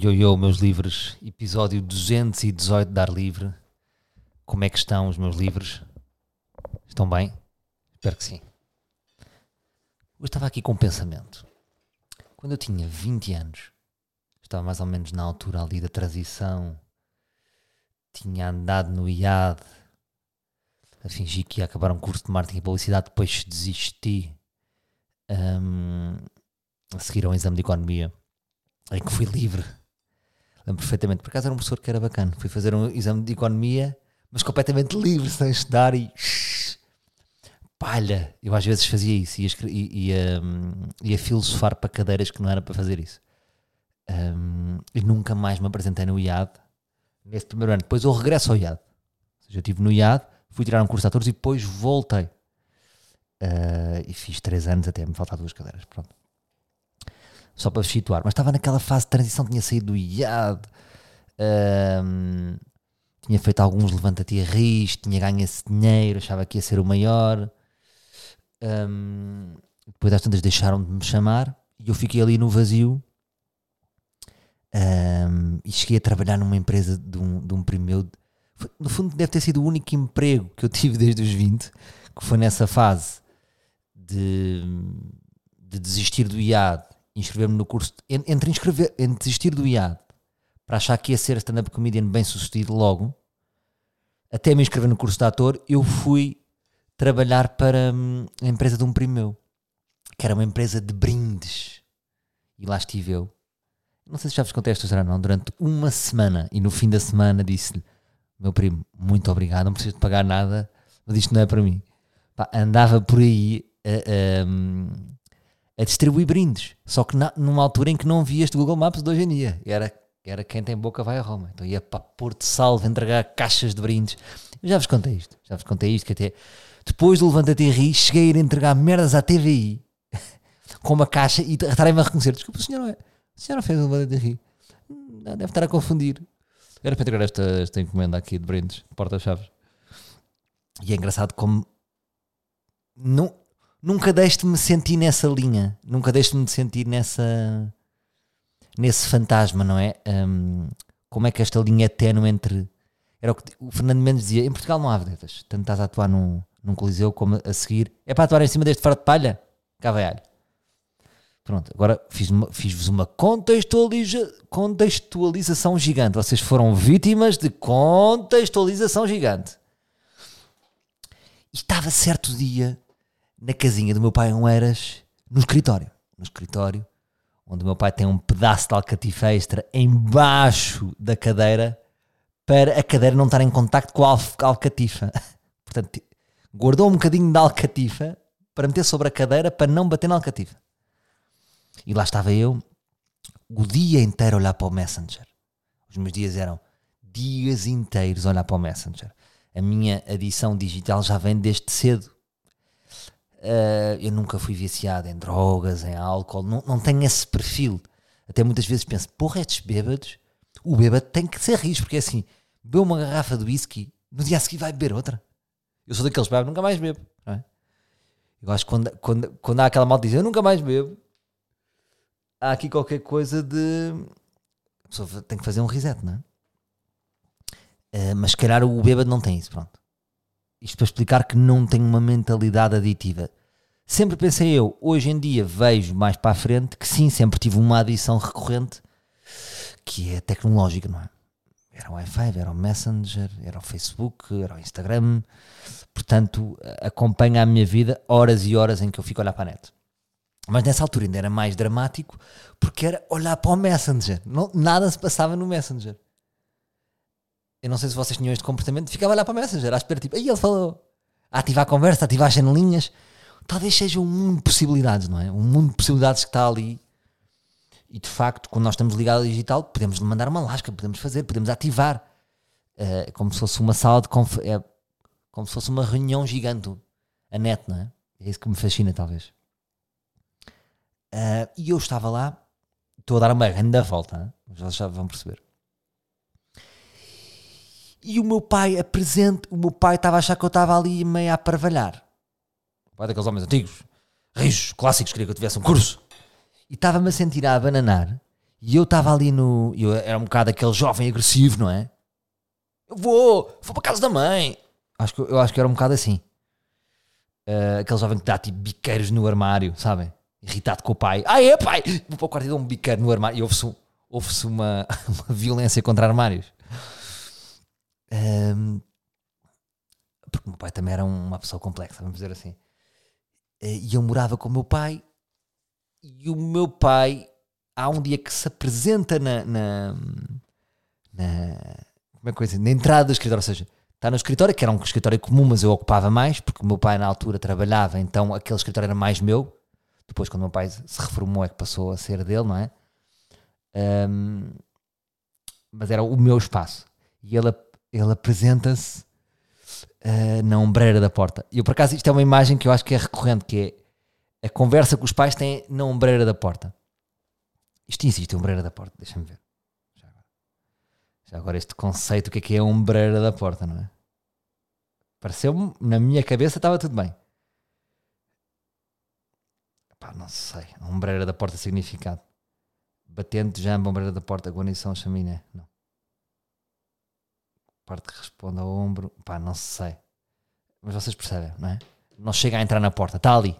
Yo, yo, meus livros, episódio 218 de Ar Livre. Como é que estão os meus livros? Estão bem? Espero que sim. Eu estava aqui com um pensamento. Quando eu tinha 20 anos, estava mais ou menos na altura ali da transição, tinha andado no IAD, a fingir que ia acabar um curso de marketing e publicidade, depois desisti um, a seguir a um exame de economia em que fui livre. Lembro perfeitamente. Por acaso era um professor que era bacana. Fui fazer um exame de economia, mas completamente livre, sem estudar e. Palha! Eu às vezes fazia isso, ia, ia, ia filosofar para cadeiras que não era para fazer isso. Um, e nunca mais me apresentei no IAD nesse primeiro ano. Depois eu regresso ao IAD. Ou seja, eu estive no IAD, fui tirar um curso de atores e depois voltei. Uh, e fiz três anos até me faltar duas cadeiras. Pronto só para situar, mas estava naquela fase de transição, tinha saído do IAD, um, tinha feito alguns risco, tinha ganho esse dinheiro, achava que ia ser o maior. Um, depois das tantas deixaram de me chamar e eu fiquei ali no vazio um, e cheguei a trabalhar numa empresa de um, de um primo meu. No fundo, deve ter sido o único emprego que eu tive desde os 20, que foi nessa fase de, de desistir do IAD inscrever-me no curso, entre, inscrever, entre desistir do IAD para achar que ia ser stand-up comedian bem sucedido logo, até me inscrever no curso de ator, eu fui trabalhar para hum, a empresa de um primo meu, que era uma empresa de brindes. E lá estive eu. Não sei se já vos contei esta história não, durante uma semana. E no fim da semana disse-lhe, meu primo, muito obrigado, não preciso de pagar nada, mas isto não é para mim. Pá, andava por aí a, a, hum, a distribuir brindes. Só que na, numa altura em que não via este Google Maps de hoje em dia. Era, era quem tem boca vai a Roma. Então ia para Porto Salvo entregar caixas de brindes. Eu já vos contei isto. Já vos contei isto que até depois do Levanta-te e cheguei a ir entregar merdas à TVI com uma caixa e estarem-me a reconhecer. Desculpa, o senhor não é. A senhora fez o Levanta-te e. Deve estar a confundir. Era para entregar esta, esta encomenda aqui de brindes, porta-chaves. E é engraçado como não, nunca deixe de me sentir nessa linha, nunca deixe de me sentir nessa nesse fantasma, não é? Um, como é que esta linha é ténue entre era o que o Fernando Mendes dizia, em Portugal não há vedetas, tanto estás a atuar num, num coliseu como a seguir, é para atuar em cima deste fardo de palha? Cá vai alho. Pronto, agora fiz-vos fiz uma contextualiza, contextualização gigante. Vocês foram vítimas de contextualização gigante. E estava certo dia na casinha do meu pai em Eiras, no escritório. No escritório, onde o meu pai tem um pedaço de alcatifa extra embaixo da cadeira para a cadeira não estar em contacto com a alcatifa. Portanto, guardou um bocadinho da alcatifa para meter sobre a cadeira para não bater na alcatifa. E lá estava eu o dia inteiro a olhar para o Messenger. Os meus dias eram dias inteiros a olhar para o Messenger. A minha adição digital já vem desde cedo. Uh, eu nunca fui viciado em drogas, em álcool, não, não tenho esse perfil. Até muitas vezes penso, porra, estes bêbados, o bêbado tem que ser rijo, porque é assim, bebeu uma garrafa de whisky, no dia a seguir vai beber outra. Eu sou daqueles bebos, nunca mais bebo. É? Eu acho que quando, quando, quando há aquela malta diz, eu nunca mais bebo, há aqui qualquer coisa de. A pessoa tem que fazer um reset, não é? Uh, mas se calhar o bêbado não tem isso, pronto. Isto para explicar que não tenho uma mentalidade aditiva. Sempre pensei eu, hoje em dia vejo mais para a frente que sim, sempre tive uma adição recorrente que é tecnológica, não é? Era o Wi-Fi, era o Messenger, era o Facebook, era o Instagram. Portanto, acompanha a minha vida horas e horas em que eu fico a olhar para a net. Mas nessa altura ainda era mais dramático porque era olhar para o Messenger. Não, nada se passava no Messenger eu não sei se vocês tinham este comportamento, ficava a olhar para o Messenger, à espera, tipo, aí ele falou, a ativar a conversa, a ativar as janelinhas. Talvez seja um mundo de possibilidades, não é? Um mundo de possibilidades que está ali. E de facto, quando nós estamos ligados ao digital, podemos mandar uma lasca, podemos fazer, podemos ativar. É como se fosse uma sala de conf... é como se fosse uma reunião gigante. A net, não é? É isso que me fascina, talvez. Uh, e eu estava lá, estou a dar uma grande volta, já, já vão perceber. E o meu pai apresente, o meu pai estava a achar que eu estava ali meio a parvalhar. Pai daqueles homens antigos, rijos, clássicos, queria que eu tivesse um curso. E estava-me a sentir a abananar. E eu estava ali no. Eu era um bocado aquele jovem agressivo, não é? Eu vou, vou para casa da mãe. Acho que, eu acho que era um bocado assim. Uh, aquele jovem que dá tipo biqueiros no armário, sabem? Irritado com o pai. Ah, é pai! Vou para o quarto e dou um biqueiro no armário. E ouve-se ouve uma, uma violência contra armários. Um, porque o meu pai também era uma pessoa complexa, vamos dizer assim. Eh, e eu morava com o meu pai. E o meu pai, há um dia que se apresenta na, na, na como é que na entrada do escritório, ou seja, está no escritório, que era um escritório comum, mas eu ocupava mais, porque o meu pai na altura trabalhava, então aquele escritório era mais meu. Depois, quando o meu pai se reformou, é que passou a ser dele, não é? Um, mas era o meu espaço. E ele, ele apresenta-se uh, na ombreira da porta. E eu, por acaso, isto é uma imagem que eu acho que é recorrente, que é a conversa que os pais têm na ombreira da porta. Isto existe, ombreira da porta, deixa-me ver. Já agora. Já agora este conceito, o que é que é a ombreira da porta, não é? Pareceu-me, na minha cabeça estava tudo bem. Pá, não sei. Ombreira da porta significado. Batente, jamba, ombreira da porta, guarnição, chaminé. Não parte que responde ao ombro, pá, não sei. Mas vocês percebem, não é? Não chega a entrar na porta, está ali.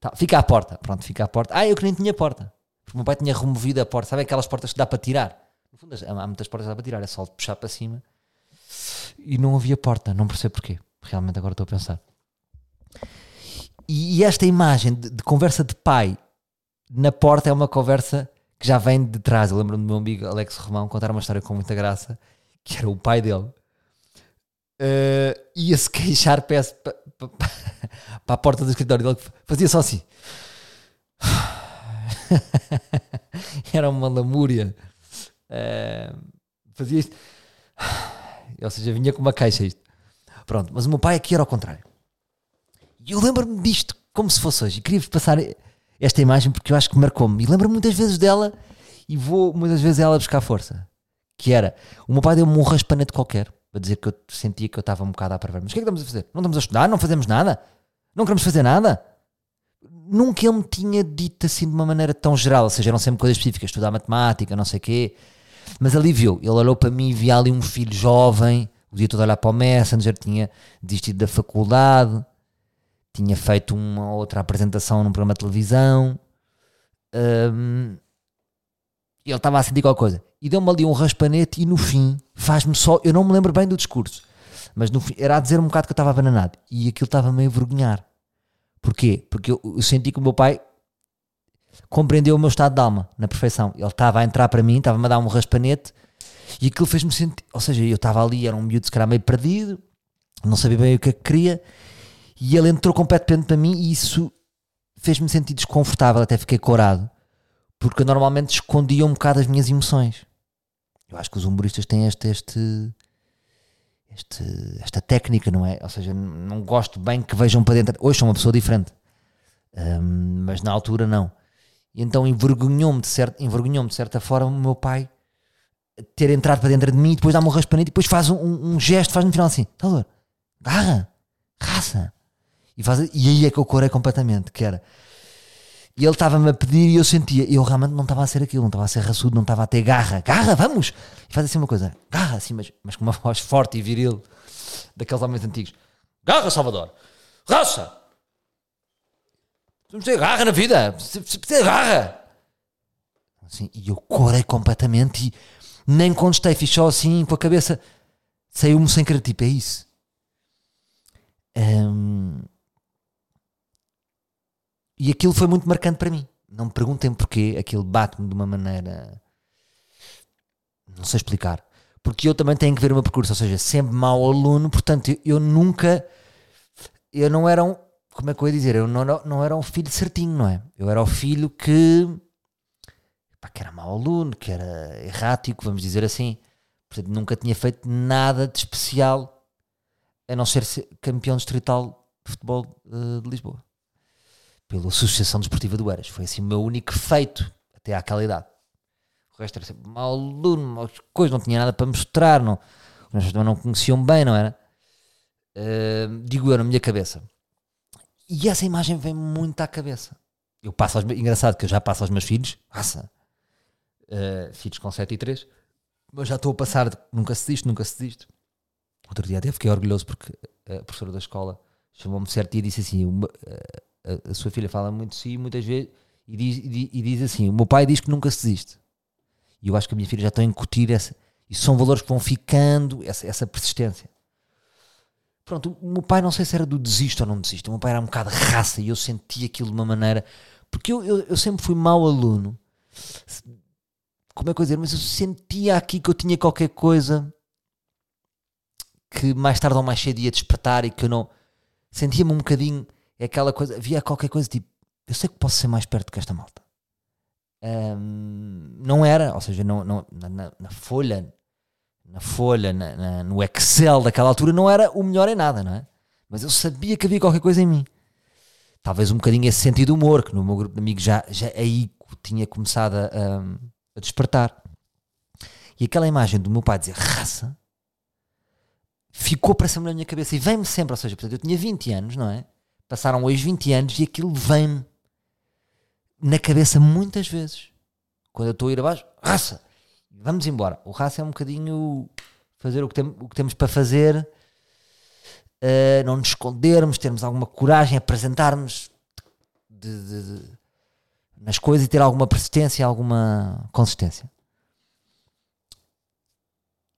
Tá, fica à porta, pronto, fica à porta. Ah, eu que nem tinha porta. Porque o meu pai tinha removido a porta. Sabe aquelas portas que dá para tirar? No fundo, há muitas portas que dá para tirar, é só puxar para cima. E não havia porta, não percebo porquê. Realmente agora estou a pensar. E, e esta imagem de, de, conversa de pai na porta é uma conversa que já vem de trás. Eu lembro-me do meu amigo Alex Romão contar uma história com muita graça, que era o pai dele uh, ia-se queixar para, para, para a porta do escritório dele, fazia só assim. Era uma lamúria. Uh, fazia isto. Ou seja, vinha com uma queixa isto. Pronto, mas o meu pai aqui era ao contrário. E eu lembro-me disto como se fosse hoje. E queria-vos passar esta imagem porque eu acho que marcou-me. E lembro-me muitas vezes dela e vou muitas vezes ela buscar força. Que era, o meu pai deu-me um raspanete qualquer para dizer que eu sentia que eu estava um bocado a perver. Mas o que é que estamos a fazer? Não estamos a estudar? Não fazemos nada? Não queremos fazer nada? Nunca ele me tinha dito assim de uma maneira tão geral, ou seja, eram sempre coisas específicas, estudar matemática, não sei o quê. Mas ali viu, ele olhou para mim e via ali um filho jovem, o dia todo a olhar para o Messenger, tinha desistido da faculdade, tinha feito uma outra apresentação num programa de televisão. Um, ele estava a sentir qualquer coisa e deu-me ali um raspanete e no fim faz-me só, eu não me lembro bem do discurso, mas no fim era a dizer um bocado que eu estava abananado e aquilo estava meio a vergonhar. Porquê? Porque eu, eu, senti que o meu pai compreendeu o meu estado de alma na perfeição. Ele estava a entrar para mim, estava-me a dar um raspanete e aquilo fez-me sentir, ou seja, eu estava ali, era um miúdo se calhar meio perdido, não sabia bem o que é que queria e ele entrou completamente para mim e isso fez-me sentir desconfortável, até fiquei corado porque eu normalmente escondia um bocado as minhas emoções. Eu acho que os humoristas têm este, este, este, esta técnica, não é? Ou seja, não gosto bem que vejam para dentro. Hoje sou uma pessoa diferente, um, mas na altura não. E então envergonhou-me de, certa, envergonhou de certa forma o meu pai ter entrado para dentro de mim e depois dá-me um raspanete e depois faz um, um gesto, faz no final assim, tá a Garra, raça. E, faz, e aí é que eu corei completamente, que era e ele estava-me a pedir e eu sentia, eu realmente não estava a ser aquilo, não estava a ser raçudo, não estava a ter garra, garra, vamos! E faz assim uma coisa, garra, assim, mas, mas com uma voz forte e viril daqueles homens antigos. Garra, Salvador! Raça! Temos ter garra na vida! Precisa ter garra! Assim, e eu corei completamente e nem contestei, fiz só assim com a cabeça, saiu-me sem querer, tipo, é isso. Um, e aquilo foi muito marcante para mim. Não me perguntem porquê, aquilo bate-me de uma maneira. Não sei explicar. Porque eu também tenho que ver o meu percurso, ou seja, sempre mau aluno, portanto, eu, nunca. Eu não era um. Como é que eu ia dizer? Eu não, não, não era um filho certinho, não é? Eu era o filho que. Pá, que era mau aluno, que era errático, vamos dizer assim. Portanto, nunca tinha feito nada de especial a não ser, campeão distrital de futebol uh, de Lisboa pela Associação Desportiva do Eras. Foi assim o meu único feito até àquela idade. O resto era sempre mal aluno, coisa, não tinha nada para mostrar, não, as pessoas não conheciam bem, não era? Uh, digo eu na minha cabeça. E essa imagem vem muito à cabeça. Eu passo aos, engraçado que eu já passo aos meus filhos, passa. uh, filhos com 7 e 3, mas já estou a passar nunca se diz, nunca se diz. Outro dia até fiquei orgulhoso porque a professora da escola chamou-me certo dia e disse assim: a, a, sua filha fala muito de si muitas vezes e diz, e, e diz assim: o meu pai diz que nunca se desiste. E eu acho que a minha filha já está a incutir essa. E são valores que vão ficando, essa, essa persistência. Pronto, o meu pai não sei se era do desisto ou não desisto. O meu pai era um bocado raça e eu sentia aquilo de uma maneira. Porque eu, eu, eu sempre fui mau aluno. Como é que eu dizer? Mas eu sentia aqui que eu tinha qualquer coisa que mais tarde ou mais cedo ia despertar e que eu não. Sentia-me um bocadinho. É aquela coisa. Havia qualquer coisa tipo. Eu sei que posso ser mais perto que esta malta. Um, não era, ou seja, não, não, na, na folha, na folha, na, na, no Excel daquela altura, não era o melhor em nada, não é? Mas eu sabia que havia qualquer coisa em mim. Talvez um bocadinho esse sentido de humor, que no meu grupo de amigos já, já aí tinha começado a, a despertar. E aquela imagem do meu pai dizer raça ficou para sempre na minha cabeça e vem-me sempre. Ou seja, portanto, eu tinha 20 anos, não é? Passaram hoje 20 anos e aquilo vem-me na cabeça muitas vezes. Quando eu estou a ir abaixo, raça, vamos embora. O raça é um bocadinho fazer o que, tem, o que temos para fazer, uh, não nos escondermos, termos alguma coragem, apresentarmos de, de, de, nas coisas e ter alguma persistência, alguma consistência.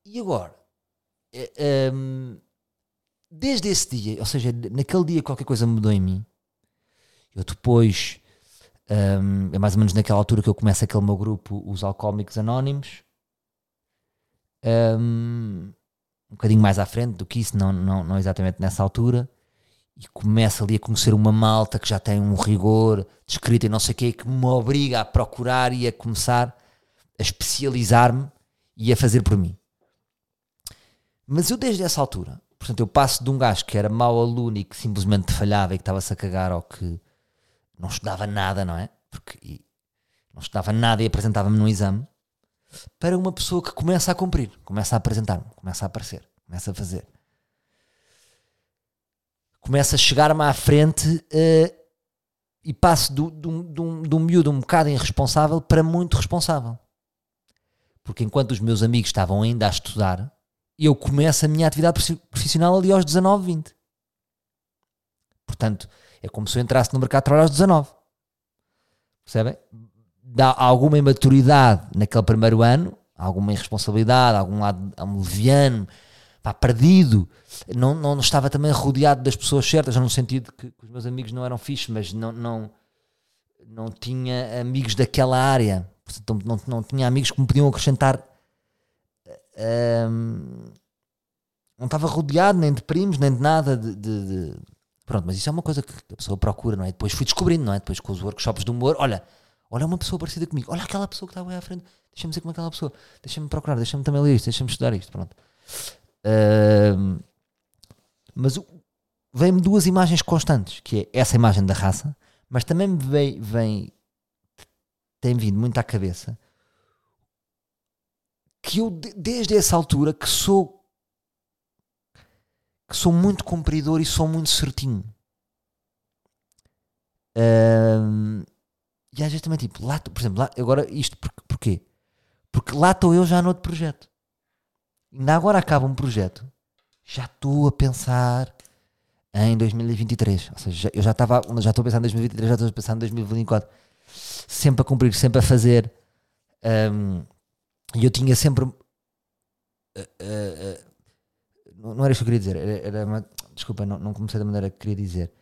E agora, um, eh, ehm, desde esse dia, ou seja, naquele dia qualquer coisa mudou em mim. Eu depois um, é mais ou menos naquela altura que eu começo aquele meu grupo, os Alcoólicos Anónimos. Um, um bocadinho mais à frente do que isso, não, não, não exatamente nessa altura. E começo ali a conhecer uma malta que já tem um rigor descrito e não sei o quê, que me obriga a procurar e a começar a especializar-me e a fazer por mim. Mas eu desde essa altura, portanto, eu passo de um gajo que era mau aluno e que simplesmente falhava e que estava-se a cagar ou que não estudava nada, não é? Porque não estudava nada e apresentava-me num exame, para uma pessoa que começa a cumprir, começa a apresentar-me, começa a aparecer, começa a fazer. Começa a chegar-me à frente uh, e passo de um miúdo um bocado irresponsável para muito responsável. Porque enquanto os meus amigos estavam ainda a estudar, eu começo a minha atividade profissional ali aos 19, 20. Portanto, é como se eu entrasse no mercado de trabalho aos 19. Percebem? Dá alguma imaturidade naquele primeiro ano, alguma irresponsabilidade, algum lado um leviano, pá, perdido. Não, não, não, estava também rodeado das pessoas certas, no sentido que, que os meus amigos não eram fixos, mas não, não, não tinha amigos daquela área. Portanto, não, não tinha amigos que me podiam acrescentar. Um, não estava rodeado nem de primos, nem de nada de, de, de Pronto, mas isso é uma coisa que a pessoa procura, não é? Depois fui descobrindo, não é? Depois com os workshops de humor, olha, olha uma pessoa parecida comigo, olha aquela pessoa que está aí à frente, deixa-me ser como aquela pessoa, deixa-me procurar, deixa-me também ler isto, deixa-me estudar isto, pronto. Uh, mas vem-me duas imagens constantes, que é essa imagem da raça, mas também me vem, vem tem vindo muito à cabeça que eu desde essa altura que sou que sou muito cumpridor e sou muito certinho. Um, e às vezes também tipo, lá, por exemplo, lá, agora isto por, porquê? Porque lá estou eu já no outro projeto. Ainda agora acaba um projeto, já estou a pensar em 2023. Ou seja, eu já estava, já estou a pensar em 2023, já estou a pensar em 2024. Sempre a cumprir, sempre a fazer. Um, e eu tinha sempre. Uh, uh, não era isto que eu queria dizer, era, era uma, desculpa, não, não comecei da maneira que queria dizer.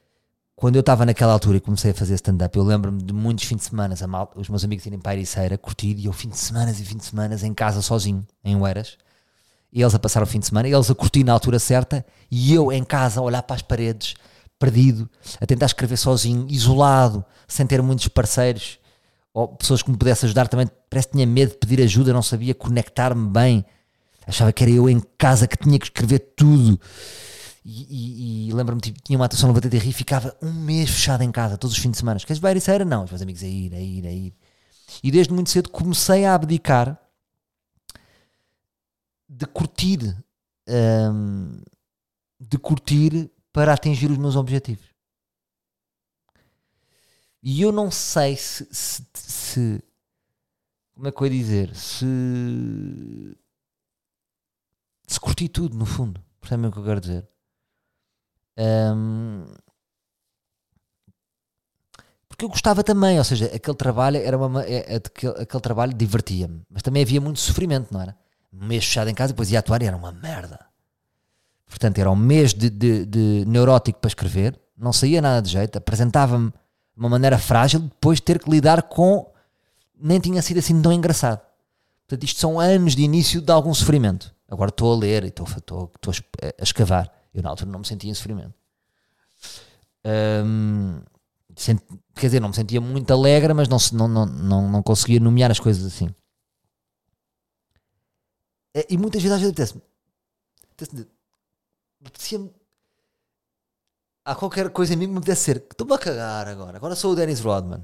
Quando eu estava naquela altura e comecei a fazer stand-up, eu lembro-me de muitos fins de semana, os meus amigos irem para a Ericeira, curtir, e eu fim de semana e fim de semana em casa sozinho, em Oeiras, e eles a passar o fim de semana, eles a curtir na altura certa, e eu em casa a olhar para as paredes, perdido, a tentar escrever sozinho, isolado, sem ter muitos parceiros, ou pessoas que me pudessem ajudar também, parece que tinha medo de pedir ajuda, não sabia conectar-me bem achava que era eu em casa que tinha que escrever tudo. E, e, e lembro-me, tipo, tinha uma atuação no Batata e ficava um mês fechado em casa, todos os fins de semana. Queres ver isso? Era não. Os meus amigos a ir, a ir, a ir. E desde muito cedo comecei a abdicar de curtir, um, de curtir para atingir os meus objetivos. E eu não sei se, se, se como é que eu ia dizer? Se. Se curti tudo, no fundo. Percebem o que eu quero dizer? Um, porque eu gostava também, ou seja, aquele trabalho era uma, é, é, aquele, aquele trabalho divertia-me, mas também havia muito sofrimento, não era? Um mês fechado em casa, depois ia atuar e era uma merda. Portanto, era um mês de, de, de neurótico para escrever, não saía nada de jeito, apresentava-me de uma maneira frágil, depois de ter que lidar com. Nem tinha sido assim tão engraçado. Portanto, isto são anos de início de algum sofrimento. Agora estou a ler e estou, estou, estou a escavar. Eu na altura não me sentia em sofrimento. Um, sent, quer dizer, não me sentia muito alegre, mas não, não, não, não, conseguia nomear as coisas assim. E muitas vezes às vezes apetece-me. Apetecia-me. Há qualquer coisa em mim que me apetece ser. Estou-me a cagar agora. Agora sou o Dennis Rodman.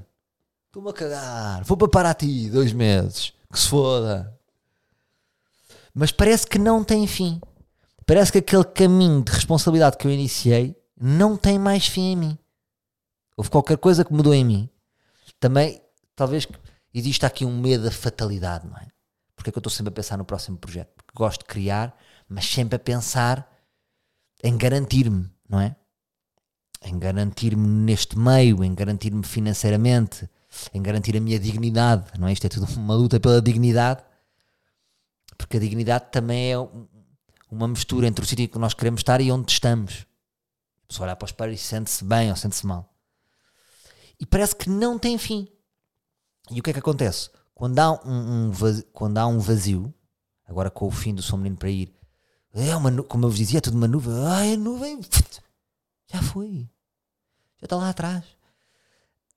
Estou-me a cagar. Vou para Paraty dois meses. Que se foda. Mas parece que não tem fim. Parece que aquele caminho de responsabilidade que eu iniciei não tem mais fim em mim. Houve qualquer coisa que mudou em mim. Também, talvez, exista aqui um medo da fatalidade, não é? Porque é que eu estou sempre a pensar no próximo projeto? Porque gosto de criar, mas sempre a pensar em garantir-me, não é? Em garantir-me neste meio, em garantir-me financeiramente, em garantir a minha dignidade, não é? Isto é tudo uma luta pela dignidade, porque a dignidade também é uma mistura entre o sítio que nós queremos estar e onde estamos. A pessoa olhar para os espelho e sente-se bem ou sente-se mal. E parece que não tem fim. E o que é que acontece? Quando há um, um vazio, quando há um vazio, agora com o fim do São Menino para ir, é uma, como eu vos dizia, é tudo uma nuvem. Ai, a nuvem já foi. Já está lá atrás.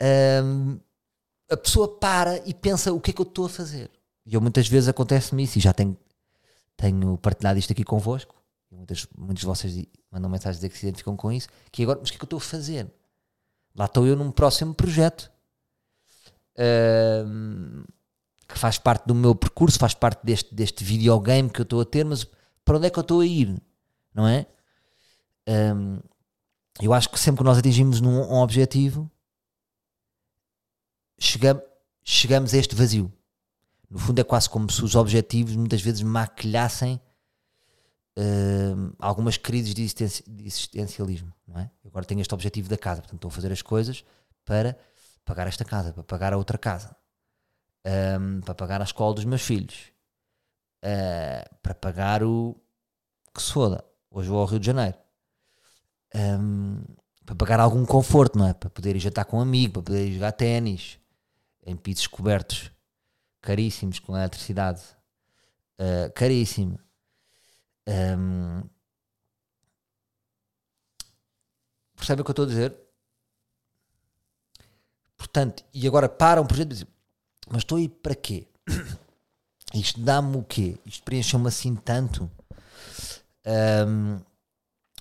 Um, a pessoa para e pensa o que é que eu estou a fazer. E eu muitas vezes acontece-me isso e já tenho, tenho partilhado isto aqui convosco. Muitas, muitos de vocês mandam mensagens dizer que se identificam com isso. Que agora, mas o que é que eu estou a fazer? Lá estou eu num próximo projeto. Um, que faz parte do meu percurso, faz parte deste, deste videogame que eu estou a ter, mas para onde é que eu estou a ir? Não é? Um, eu acho que sempre que nós atingimos num, um objetivo, chegamos, chegamos a este vazio. No fundo, é quase como se os objetivos muitas vezes maquilhassem uh, algumas crises de, de, existencialismo. Não é? Agora tenho este objetivo da casa, portanto, estou a fazer as coisas para pagar esta casa, para pagar a outra casa, um, para pagar a escola dos meus filhos, uh, para pagar o que se foda. Hoje vou ao Rio de Janeiro. Um, para pagar algum conforto, não é? Para poder ir jantar com um amigo, para poder ir jogar ténis em pisos cobertos caríssimos com eletricidade uh, caríssimo. Um, percebe o que eu estou a dizer? Portanto, e agora para um projeto mas estou aí para quê? Isto dá-me o quê? Isto preenche-me assim tanto? Um,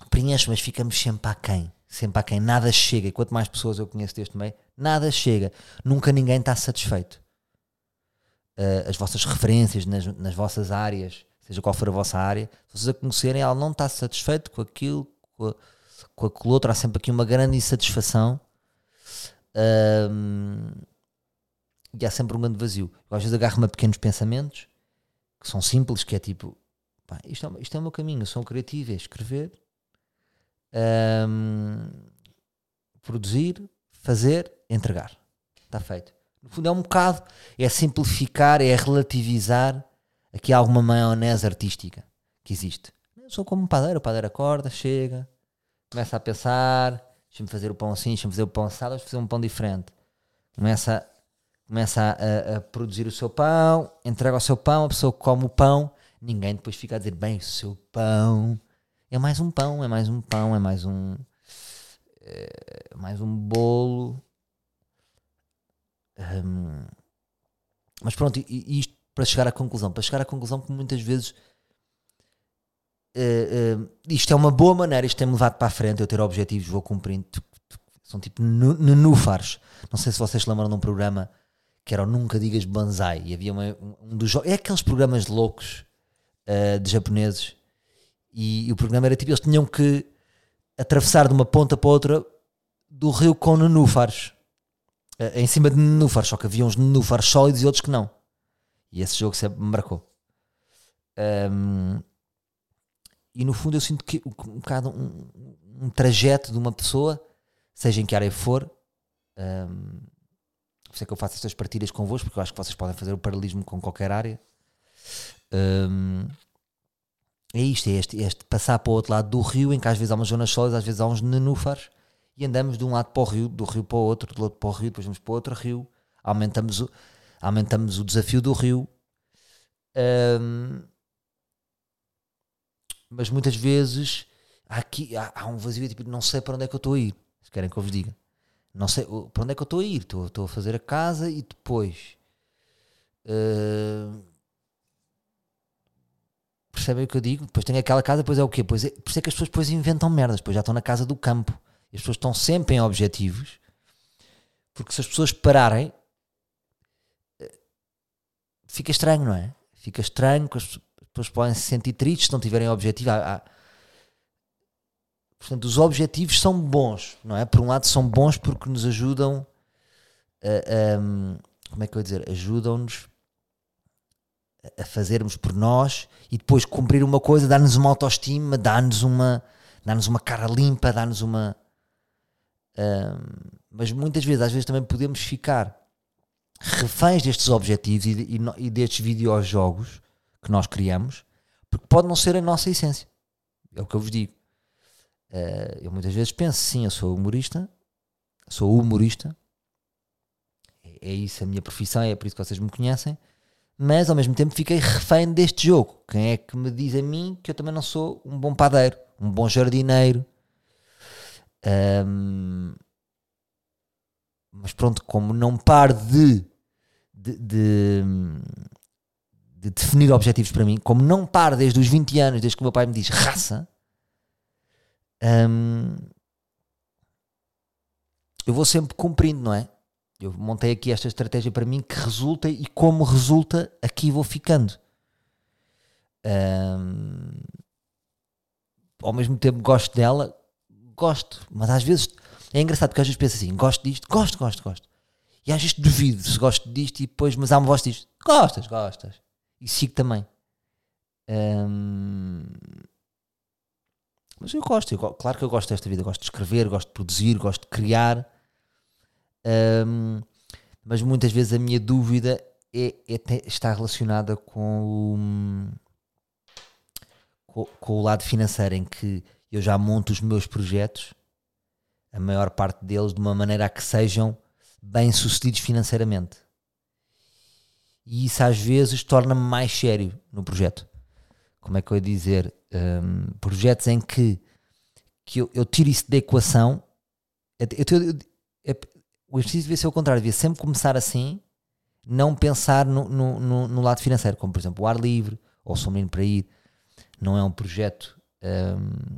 preenche, mas ficamos sempre aquém. Sempre aquém. Nada chega. E quanto mais pessoas eu conheço deste meio, nada chega. Nunca ninguém está satisfeito. Uh, as vossas referências nas, nas vossas áreas, seja qual for a vossa área, se vocês a conhecerem, ela não está satisfeito com aquilo, com, a, com aquilo outro, há sempre aqui uma grande insatisfação. Um, e há sempre um grande vazio. Eu às vezes agarro-me a pequenos pensamentos que são simples, que é tipo, pá, isto, é, isto é o meu caminho, eu sou um criativo, é escrever, um, produzir, fazer, entregar. Está feito. No fundo é um bocado, é simplificar, é relativizar aqui alguma maionese artística que existe. Eu sou como um padeiro, o padeiro acorda, chega, começa a pensar, deixa-me fazer o pão assim, deixa-me fazer o pão assado, deixa-me fazer um pão diferente. Começa começa a, a, produzir o seu pão, entrega o seu pão, a pessoa come o pão, ninguém depois fica a dizer, bem, o seu pão é mais um pão, é mais um pão, é mais um é mais um bolo. Mas pronto, e, isto para chegar à conclusão, para chegar à conclusão que muitas vezes uh, uh, isto é uma boa maneira, isto tem-me levado para a frente, eu ter objetivos, vou cumprindo, são tipo nenúfares. Não sei se vocês lembram de um programa que era o Nunca Digas Banzai, e havia uma, um dos é aqueles programas loucos uh, de japoneses, e, e, o programa era tipo, eles tinham que atravessar de uma ponta para outra do rio com nenúfares, uh, em cima de nenúfares, só que havia uns nenúfares sólidos e outros que não. E esse jogo sempre me marcou. Um, e no fundo eu sinto que um bocado um, um, trajeto de uma pessoa, seja em que área for, um, por isso é que eu faço estas partilhas convosco, porque eu acho que vocês podem fazer o paralelismo com qualquer área. Um, é isto, é este, é este passar para o outro lado do rio, em que às vezes há umas zonas sólidas, às vezes há uns nenúfares, e andamos de um lado para o rio, do rio para o outro, do outro para o rio, depois vamos para outro rio, aumentamos o, aumentamos o desafio do rio. Um, mas muitas vezes há, aqui, há, há, um vazio tipo, não sei para onde é que eu estou a ir. Se querem que eu vos diga, não sei para onde é que eu estou a ir. Estou, estou a fazer a casa e depois. Percebem o que eu digo? Depois tenho aquela casa, depois é o quê? Pois é, por isso é que as pessoas depois inventam merdas, depois já estão na casa do campo. As pessoas estão sempre em objetivos, porque se as pessoas pararem, eh, fica estranho, não é? Fica estranho, as pessoas podem se sentir tristes se não tiverem objetivo. Há, há... Portanto, os objetivos são bons, não é? Por um lado, são bons porque nos ajudam a, a como é que eu ia dizer? Ajudam-nos a fazermos por nós e depois cumprir uma coisa, dar-nos uma autoestima, dar-nos uma, dar-nos uma cara limpa, dar-nos uma. mas muitas vezes, às vezes também podemos ficar reféns destes objetivos e, e, e destes videojogos que nós criamos, porque pode não ser a nossa essência. É o que eu vos digo. Uh, eu muitas vezes penso, sim, eu sou humorista, sou humorista, é, é isso a minha profissão, é por isso que vocês me conhecem mas ao mesmo tempo fiquei refém deste jogo. Quem é que me diz a mim que eu também não sou um bom padeiro, um bom jardineiro? Um, mas pronto, como não paro de, de, de, de, definir objetivos para mim, como não paro desde os 20 anos, desde que o meu pai me diz raça, um, eu vou sempre cumprindo, não é? Eu montei aqui esta estratégia para mim que resulta e como resulta, aqui vou ficando. Um, ao mesmo tempo gosto dela, gosto, mas às vezes é engraçado porque às vezes penso assim: gosto disto, gosto, gosto, gosto. E às vezes duvido se gosto disto e depois, mas há uma voz disto: gostas, gostas. E sigo também. Um, mas eu gosto, eu, claro que eu gosto desta vida, gosto de escrever, gosto de produzir, gosto de criar. Um, mas muitas vezes a minha dúvida é, é, está relacionada com o, com, o lado financeiro, em que eu já monto os meus projetos, a maior parte deles, de uma maneira a que sejam bem sucedidos financeiramente. E isso às vezes torna-me mais sério no projeto. Como é que eu ia dizer? Um, projetos em que, que eu, eu tiro isso da equação. Eu, eu, eu, o exercício devia ser o contrário, devia sempre começar assim, não pensar no, no, no, no lado financeiro, como por exemplo o ar livre ou o Sombrinho para ir. Não é um projeto. Um,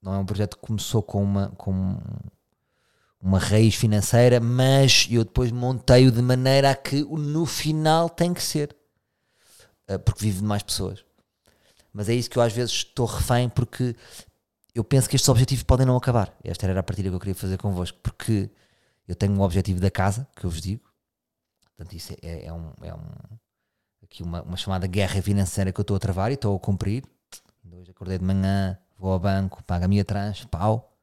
não é um projeto que começou com uma, com uma raiz financeira, mas eu depois montei-o de maneira a que no final tem que ser. Uh, porque vive de mais pessoas. Mas é isso que eu às vezes estou refém, porque eu penso que estes objetivos podem não acabar. Esta era a partilha que eu queria fazer convosco, porque eu tenho um objetivo da casa, que eu vos digo. Portanto, isso é, é um, é um, aqui uma, uma, chamada guerra financeira que eu estou a travar e estou a cumprir. Hoje acordei de manhã, vou ao banco, pago a minha trans, pau.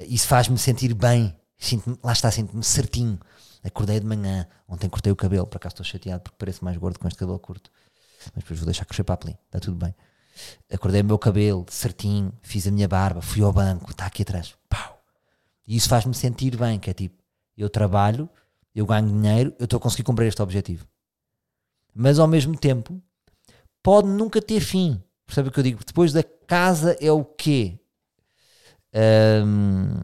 Isso faz-me sentir bem. Sinto lá está, sinto-me certinho. Acordei de manhã, ontem cortei o cabelo, por acaso estou chateado porque pareço mais gordo com este cabelo curto. Mas depois vou deixar crescer para a plim, está tudo bem acordei o meu cabelo certinho, fiz a minha barba, fui ao banco, está aqui atrás, pau. E isso faz-me sentir bem, que é tipo, eu trabalho, eu ganho dinheiro, eu estou a conseguir cumprir este objetivo. Mas ao mesmo tempo, pode nunca ter fim. Percebe o que eu digo? Depois da casa é o quê? Um...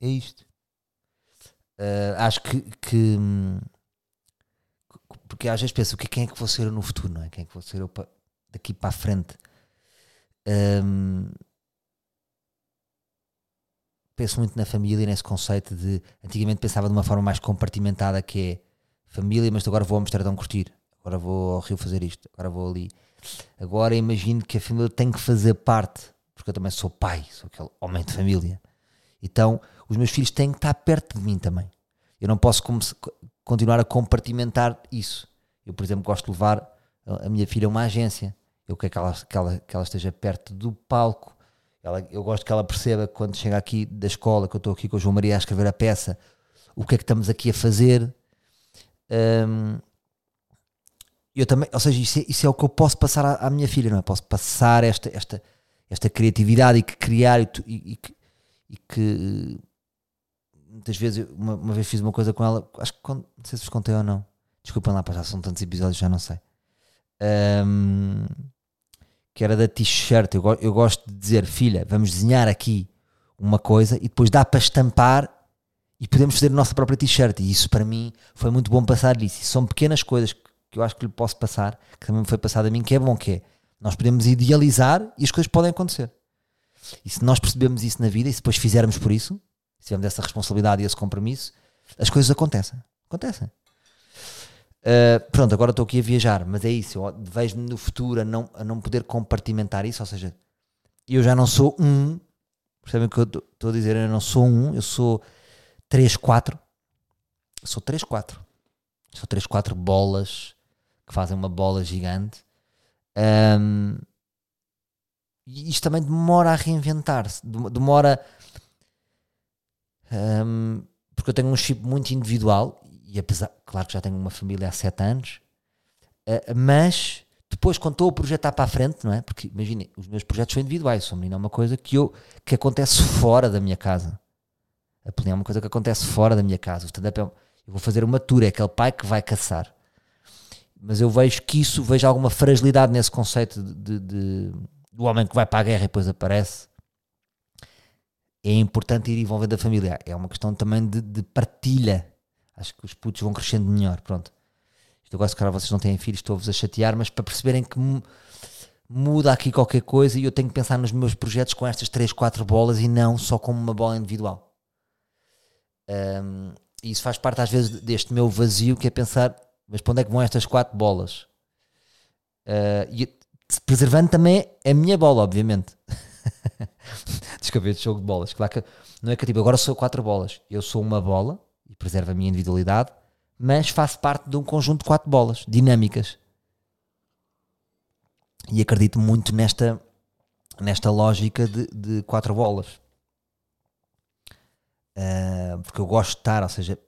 É isto. Uh, acho que, que, porque às vezes penso que quem é que vou ser eu no futuro, não é? Quem é que vou ser eu pa, daqui para a frente? Um, penso muito na família e nesse conceito de antigamente pensava de uma forma mais compartimentada que é família, mas agora vou ao Amsterdão curtir, agora vou ao Rio fazer isto, agora vou ali. Agora imagino que a família tem que fazer parte, porque eu também sou pai, sou aquele homem de família Então, os meus filhos têm que estar perto de mim também. Eu não posso continuar a compartimentar isso. Eu, por exemplo, gosto de levar a minha filha a uma agência. Eu quero que ela, que ela, que ela esteja perto do palco. Ela, eu gosto que ela perceba quando chega aqui da escola, que eu estou aqui com o João Maria a escrever a peça, o que é que estamos aqui a fazer. Um, eu também, ou seja, isso é, isso é, o que eu posso passar à, à, minha filha, não é? Posso passar esta, esta, esta criatividade e que criar e, e, e, e que muitas vezes, uma, uma, vez fiz uma coisa com ela, acho que não sei se vos contei ou não. Desculpem lá, já são tantos episódios, já não sei. Um, que era da t-shirt. Eu, eu gosto de dizer, filha, vamos desenhar aqui uma coisa e depois dá para estampar e podemos fazer a nossa própria t-shirt. E isso para mim foi muito bom passar isso. E são pequenas coisas que eu acho que lhe posso passar, que também me foi passado a mim, que é bom, que é nós podemos idealizar e as coisas podem acontecer. E se nós percebemos isso na vida e se depois fizermos por isso, se tivermos essa responsabilidade e esse compromisso, as coisas acontecem. Acontecem. Uh, pronto, agora estou aqui a viajar, mas é isso. Eu vejo-me no futuro a não, a não poder compartimentar isso. Ou seja, eu já não sou um. Percebem o que eu estou a dizer? Eu não sou um, eu sou 3, 4. Eu sou 3, 4. Sou 3, 4 bolas que fazem uma bola gigante. Um, e isto também demora a reinventar-se, demora. Um, porque eu tenho um chip muito individual e apesar, claro que já tenho uma família há 7 anos, uh, mas depois quando estou a projetar para a frente, não é? Porque imaginem, os meus projetos são individuais, são menino é uma coisa que eu que acontece fora da minha casa. A é uma coisa que acontece fora da minha casa. O stand-up é, eu vou fazer uma tour, é aquele pai que vai caçar mas eu vejo que isso, vejo alguma fragilidade nesse conceito de, de, de, do homem que vai para a guerra e depois aparece. É importante ir envolvendo a família. É uma questão também de, de partilha. Acho que os putos vão crescendo melhor. Pronto. Isto agora, se calhar vocês não têm filhos, estou-vos a chatear, mas para perceberem que muda aqui qualquer coisa e eu tenho que pensar nos meus projetos com estas 3, 4 bolas e não só como uma bola individual. Um, e isso faz parte às vezes deste meu vazio que é pensar mas para onde é que vão estas quatro bolas? Uh, e preservando também a minha bola, obviamente. Este jogo de bolas. Claro que não é que tipo, agora sou quatro bolas. Eu sou uma bola e preservo a minha individualidade, mas faço parte de um conjunto de quatro bolas dinâmicas. E acredito muito nesta, nesta lógica de, de quatro bolas. Uh, porque eu gosto de estar, ou seja,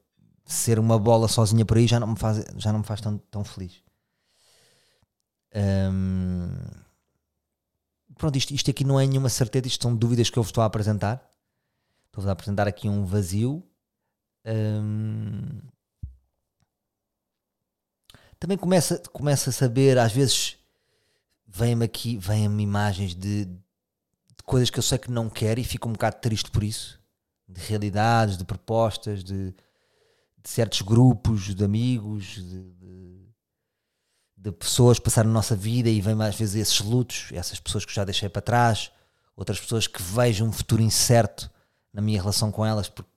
ser uma bola sozinha por aí já não me faz, já não me faz tão, tão feliz. Um, pronto, isto, isto aqui não é nenhuma certeza, isto são dúvidas que eu vos estou a apresentar. Estou-vos a apresentar aqui um vazio. Um, também começa, começa a saber, às vezes vêm-me aqui, vêm-me imagens de, de, coisas que eu sei que não quero e fico um bocado triste por isso. De realidades, de propostas, de, de certos grupos de amigos, de, de, pessoas que passaram na nossa vida e vêm às vezes esses lutos, essas pessoas que já deixei para trás, outras pessoas que vejo um futuro incerto na minha relação com elas porque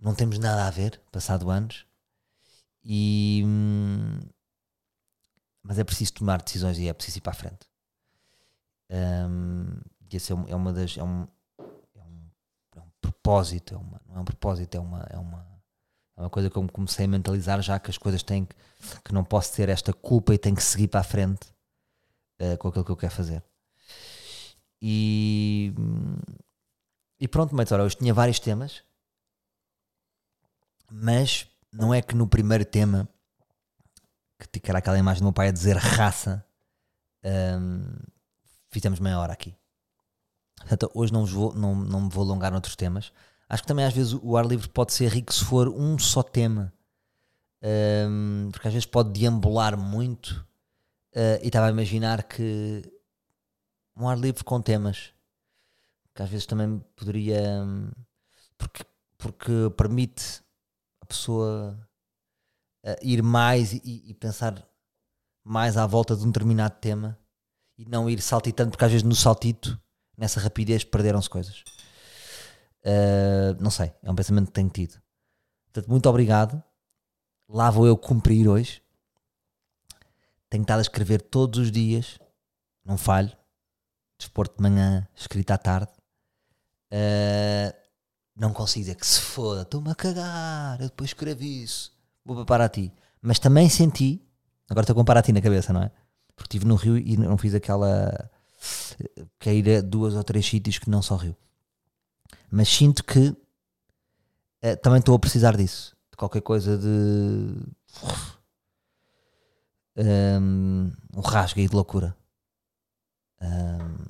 não temos nada a ver, passado anos. E, hum, mas é preciso tomar decisões e é preciso ir para a frente. Um, e esse é, é uma das. É um, propósito, é uma, não é um propósito, é uma, é uma, é uma coisa que eu comecei a mentalizar já que as coisas têm que, que não posso ter esta culpa e tenho que seguir para a frente uh, com aquilo que eu quero fazer. E, e pronto, ora, hoje tinha vários temas, mas não é que no primeiro tema, que era aquela imagem do meu pai a dizer raça, um, ehm, fizemos meia hora aqui. Portanto, hoje não, vou, não, não me vou alongar noutros temas. Acho que também às vezes o ar livre pode ser rico se for um só tema. Um, porque às vezes pode deambular muito. Uh, e estava a imaginar que um ar livre com temas que às vezes também poderia porque, porque permite a pessoa uh, ir mais e, e, pensar mais à volta de um determinado tema e não ir saltitando, porque às vezes no saltito nessa rapidez perderam-se coisas. Uh, não sei, é um pensamento que tenho tido. Portanto, muito obrigado. Lá vou eu cumprir hoje. Tenho estado a escrever todos os dias, não falho. Desporto de manhã, escrita à tarde. Uh, não consigo dizer que se foda, estou-me a cagar, eu depois escrevo isso, vou para Paraty. Mas também senti, agora estou com Paraty na cabeça, não é? Porque estive no Rio e não fiz aquela cair a duas ou três sítios que não são Rio. Mas sinto que uh, também estou a precisar disso, de qualquer coisa de um, um rasgo aí de loucura. Um,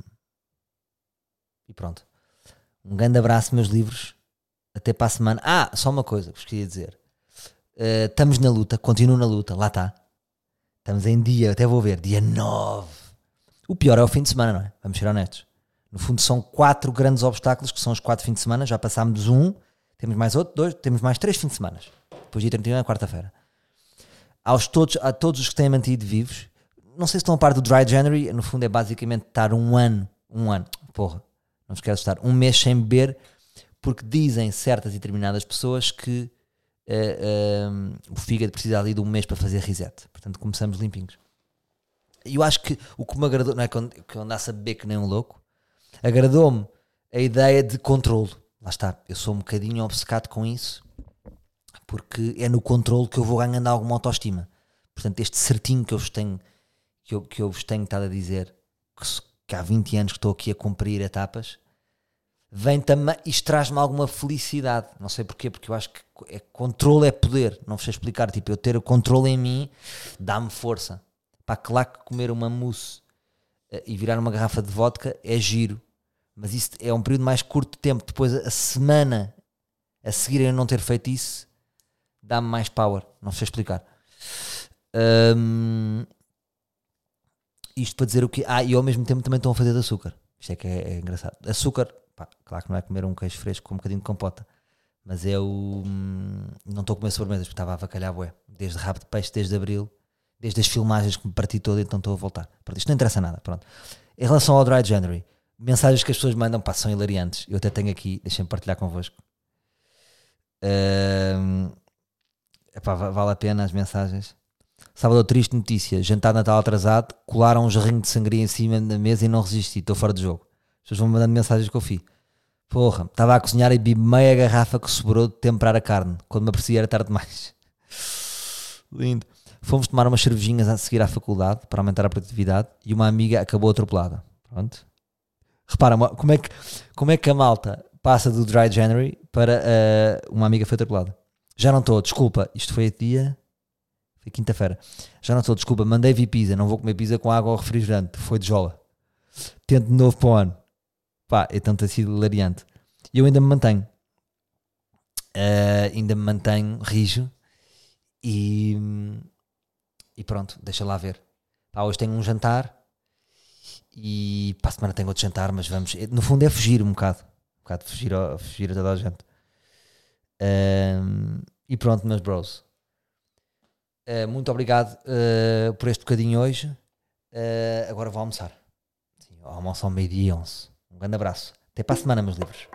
e pronto. Um grande abraço, meus livros. Até para a semana. Ah, só uma coisa que vos queria dizer. Uh, estamos na luta, continuo na luta, lá está. Estamos em dia, até vou ver, dia 9. O pior é o fim de semana, não é? Vamos ser honestos. No fundo, são quatro grandes obstáculos, que são os quatro fins de semana. Já passámos um, temos mais outro, dois, temos mais três fins de semana. Depois dia 31 é quarta-feira. Aos todos, a todos os que têm mantido vivos, não sei se estão a par do Dry January, no fundo é basicamente estar um ano, um ano, porra, não esquece estar um mês sem beber, porque dizem certas e determinadas pessoas que uh, o fígado precisa ali de um mês para fazer reset. Portanto, começamos limpinhos. E eu acho que o que me agradou, não é que eu andasse a beber que nem um louco, agradou-me a ideia de controle. Lá está, eu sou um bocadinho obcecado com isso, porque é no controle que eu vou ganhando alguma autoestima. Portanto, este certinho que eu vos tenho, que eu, que eu vos tenho estado a dizer, que, que há 20 anos que estou aqui a cumprir etapas, vem também, isto traz-me alguma felicidade. Não sei porquê, porque eu acho que é, controle é poder. Não vos sei explicar. Tipo, eu ter o controle em mim dá-me força. Para claro que comer uma mousse e virar uma garrafa de vodka é giro. Mas isso é um período mais curto de tempo. Depois, a semana a seguir eu não ter feito isso, dá-me mais power. Não sei explicar. Um, isto para dizer o que. Ah, e ao mesmo tempo também estão a fazer de açúcar. Isto é que é, é engraçado. Açúcar Pá, claro que não é comer um queijo fresco com um bocadinho de compota. Mas eu hum, não estou a comer sobremesas porque estava a avacalhar bué. Desde rabo de peixe, desde abril, desde as filmagens que me parti todo, então estou a voltar. Pronto, isto não interessa nada. Pronto. Em relação ao Dry January, mensagens que as pessoas mandam pá, são hilariantes. Eu até tenho aqui, deixem-me partilhar convosco. Uh, epá, vale a pena as mensagens. Sábado triste notícia, jantar Natal atrasado, colaram um jarrinho de sangria em cima da mesa e não resisti, estou fora de jogo. As pessoas vão mandando mensagens que eu fiz. Porra, estava a cozinhar e bebi meia garrafa que sobrou de temperar a carne. Quando me aprecia era tarde demais. Lindo. Fomos tomar umas cervejinhas a seguir à faculdade para aumentar a produtividade e uma amiga acabou atropelada. Pronto. Repara, como é que, como é que a malta passa do Dry January para uh, uma amiga foi atropelada? Já não estou, desculpa, isto foi dia. Foi quinta-feira. Já não estou, desculpa, mandei vir pizza, não vou comer pizza com água ou refrigerante. Foi de jola. Tento de novo para o ano. Pá, então tem sido hilariante. E eu ainda me mantenho. Uh, ainda me mantenho rijo. E, e pronto, deixa lá ver. Pá, hoje tenho um jantar. E para a semana tenho outro jantar, mas vamos. No fundo é fugir um bocado. Um bocado fugir fugir a toda a gente. Uh, e pronto, meus bros. Uh, muito obrigado uh, por este bocadinho hoje. Uh, agora vou almoçar. Sim, almoço ao meio-dia 11. Um grande abraço. Até para a semana, meus livros.